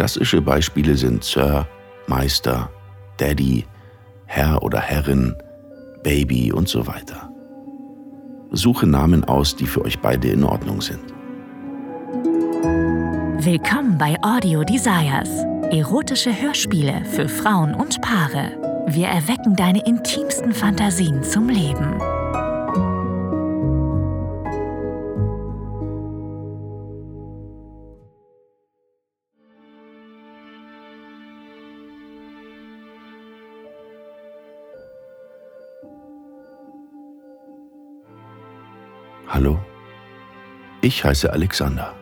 Klassische Beispiele sind Sir, Meister, Daddy, Herr oder Herrin, Baby und so weiter. Suche Namen aus, die für euch beide in Ordnung sind. Willkommen bei Audio Desires. Erotische Hörspiele für Frauen und Paare. Wir erwecken deine intimsten Fantasien zum Leben. Hallo, ich heiße Alexander.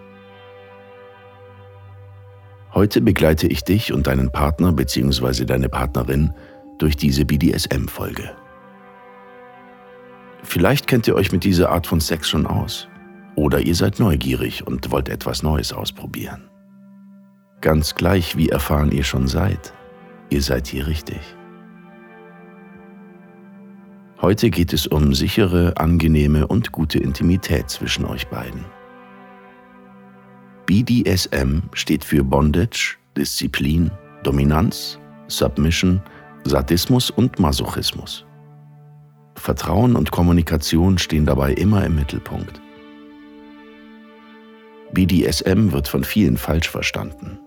Heute begleite ich dich und deinen Partner bzw. deine Partnerin durch diese BDSM-Folge. Vielleicht kennt ihr euch mit dieser Art von Sex schon aus. Oder ihr seid neugierig und wollt etwas Neues ausprobieren. Ganz gleich, wie erfahren ihr schon seid, ihr seid hier richtig. Heute geht es um sichere, angenehme und gute Intimität zwischen euch beiden. BDSM steht für Bondage, Disziplin, Dominanz, Submission, Sadismus und Masochismus. Vertrauen und Kommunikation stehen dabei immer im Mittelpunkt. BDSM wird von vielen falsch verstanden.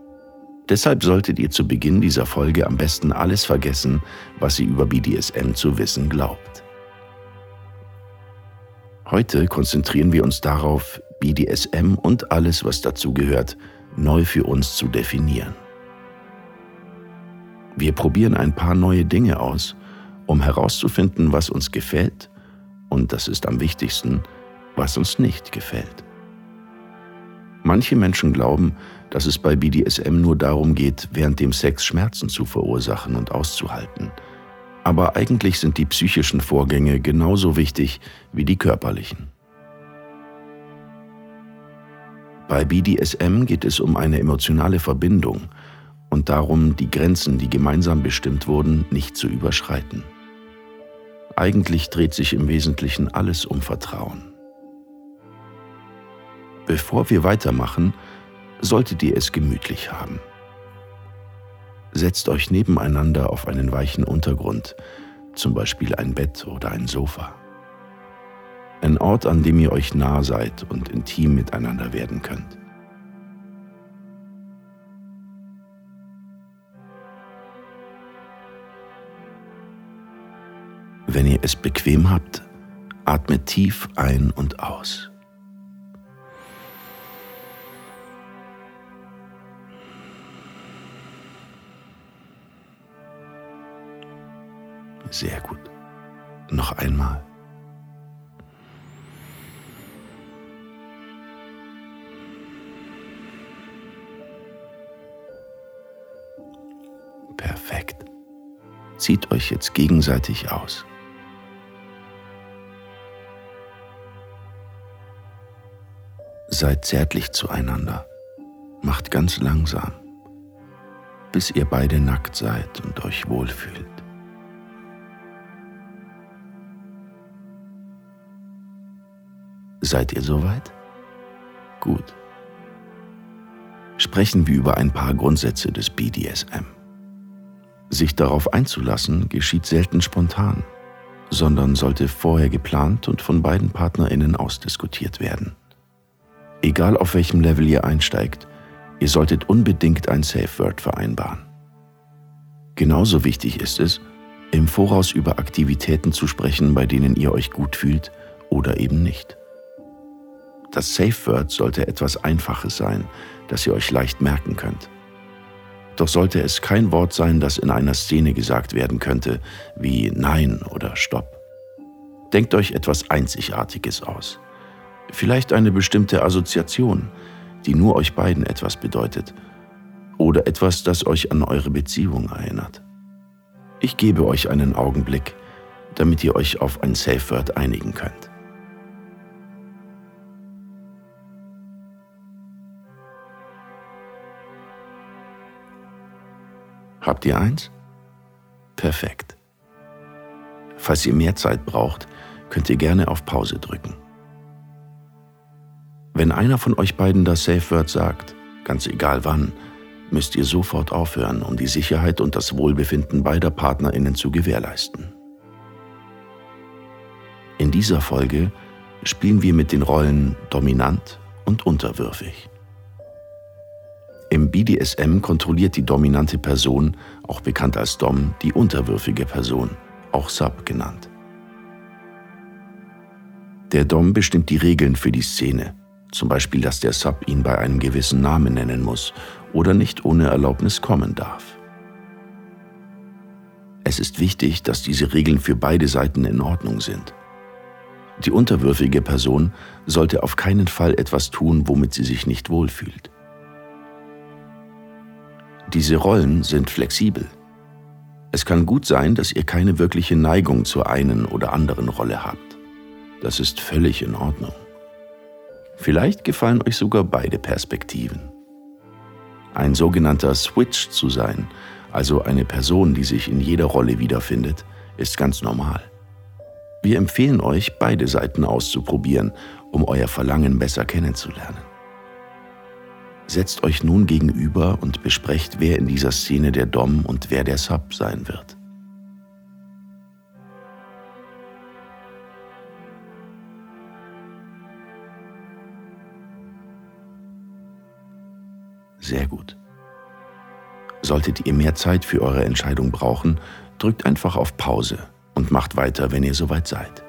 Deshalb solltet ihr zu Beginn dieser Folge am besten alles vergessen, was ihr über BDSM zu wissen glaubt. Heute konzentrieren wir uns darauf, BDSM und alles, was dazugehört, neu für uns zu definieren. Wir probieren ein paar neue Dinge aus, um herauszufinden, was uns gefällt und, das ist am wichtigsten, was uns nicht gefällt. Manche Menschen glauben, dass es bei BDSM nur darum geht, während dem Sex Schmerzen zu verursachen und auszuhalten. Aber eigentlich sind die psychischen Vorgänge genauso wichtig wie die körperlichen. Bei BDSM geht es um eine emotionale Verbindung und darum, die Grenzen, die gemeinsam bestimmt wurden, nicht zu überschreiten. Eigentlich dreht sich im Wesentlichen alles um Vertrauen. Bevor wir weitermachen, solltet ihr es gemütlich haben. Setzt euch nebeneinander auf einen weichen Untergrund, zum Beispiel ein Bett oder ein Sofa. Ein Ort, an dem ihr euch nah seid und intim miteinander werden könnt. Wenn ihr es bequem habt, atmet tief ein und aus. Sehr gut. Noch einmal. Perfekt. Zieht euch jetzt gegenseitig aus. Seid zärtlich zueinander. Macht ganz langsam, bis ihr beide nackt seid und euch wohlfühlt. Seid ihr soweit? Gut. Sprechen wir über ein paar Grundsätze des BDSM. Sich darauf einzulassen geschieht selten spontan, sondern sollte vorher geplant und von beiden Partnerinnen ausdiskutiert werden. Egal auf welchem Level ihr einsteigt, ihr solltet unbedingt ein Safe Word vereinbaren. Genauso wichtig ist es, im Voraus über Aktivitäten zu sprechen, bei denen ihr euch gut fühlt oder eben nicht. Das Safe Word sollte etwas Einfaches sein, das ihr euch leicht merken könnt. Doch sollte es kein Wort sein, das in einer Szene gesagt werden könnte, wie Nein oder Stopp. Denkt euch etwas Einzigartiges aus. Vielleicht eine bestimmte Assoziation, die nur euch beiden etwas bedeutet. Oder etwas, das euch an eure Beziehung erinnert. Ich gebe euch einen Augenblick, damit ihr euch auf ein Safe Word einigen könnt. Habt ihr eins? Perfekt. Falls ihr mehr Zeit braucht, könnt ihr gerne auf Pause drücken. Wenn einer von euch beiden das Safe Word sagt, ganz egal wann, müsst ihr sofort aufhören, um die Sicherheit und das Wohlbefinden beider Partnerinnen zu gewährleisten. In dieser Folge spielen wir mit den Rollen dominant und unterwürfig. Im BDSM kontrolliert die dominante Person, auch bekannt als Dom, die unterwürfige Person, auch Sub genannt. Der Dom bestimmt die Regeln für die Szene, zum Beispiel, dass der Sub ihn bei einem gewissen Namen nennen muss oder nicht ohne Erlaubnis kommen darf. Es ist wichtig, dass diese Regeln für beide Seiten in Ordnung sind. Die unterwürfige Person sollte auf keinen Fall etwas tun, womit sie sich nicht wohlfühlt. Diese Rollen sind flexibel. Es kann gut sein, dass ihr keine wirkliche Neigung zur einen oder anderen Rolle habt. Das ist völlig in Ordnung. Vielleicht gefallen euch sogar beide Perspektiven. Ein sogenannter Switch zu sein, also eine Person, die sich in jeder Rolle wiederfindet, ist ganz normal. Wir empfehlen euch, beide Seiten auszuprobieren, um euer Verlangen besser kennenzulernen. Setzt euch nun gegenüber und besprecht, wer in dieser Szene der Dom und wer der Sub sein wird. Sehr gut. Solltet ihr mehr Zeit für eure Entscheidung brauchen, drückt einfach auf Pause und macht weiter, wenn ihr soweit seid.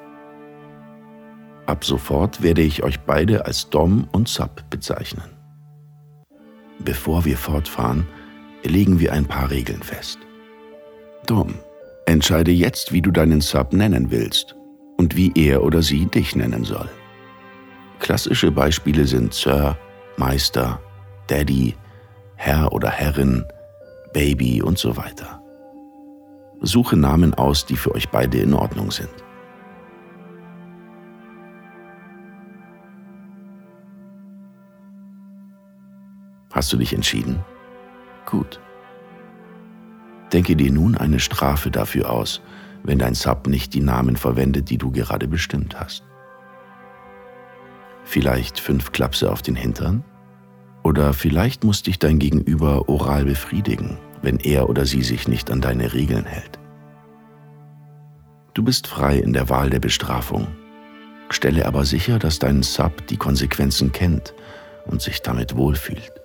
Ab sofort werde ich euch beide als Dom und Sub bezeichnen. Bevor wir fortfahren, legen wir ein paar Regeln fest. Dom, entscheide jetzt, wie du deinen Sub nennen willst und wie er oder sie dich nennen soll. Klassische Beispiele sind Sir, Meister, Daddy, Herr oder Herrin, Baby und so weiter. Suche Namen aus, die für euch beide in Ordnung sind. Hast du dich entschieden? Gut. Denke dir nun eine Strafe dafür aus, wenn dein Sub nicht die Namen verwendet, die du gerade bestimmt hast. Vielleicht fünf Klapse auf den Hintern? Oder vielleicht muss dich dein Gegenüber oral befriedigen, wenn er oder sie sich nicht an deine Regeln hält. Du bist frei in der Wahl der Bestrafung. Stelle aber sicher, dass dein Sub die Konsequenzen kennt und sich damit wohlfühlt.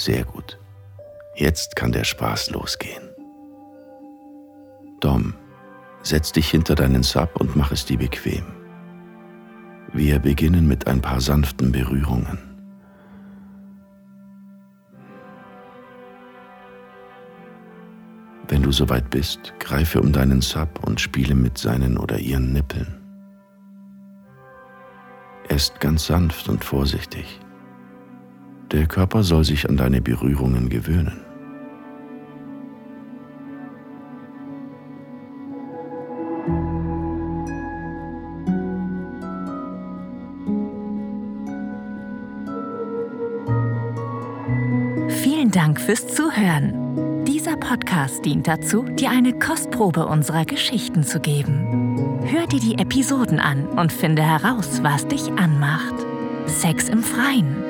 Sehr gut. Jetzt kann der Spaß losgehen. Dom, setz dich hinter deinen Sub und mach es dir bequem. Wir beginnen mit ein paar sanften Berührungen. Wenn du soweit bist, greife um deinen Sub und spiele mit seinen oder ihren Nippeln. Er ist ganz sanft und vorsichtig. Der Körper soll sich an deine Berührungen gewöhnen. Vielen Dank fürs Zuhören. Dieser Podcast dient dazu, dir eine Kostprobe unserer Geschichten zu geben. Hör dir die Episoden an und finde heraus, was dich anmacht. Sex im Freien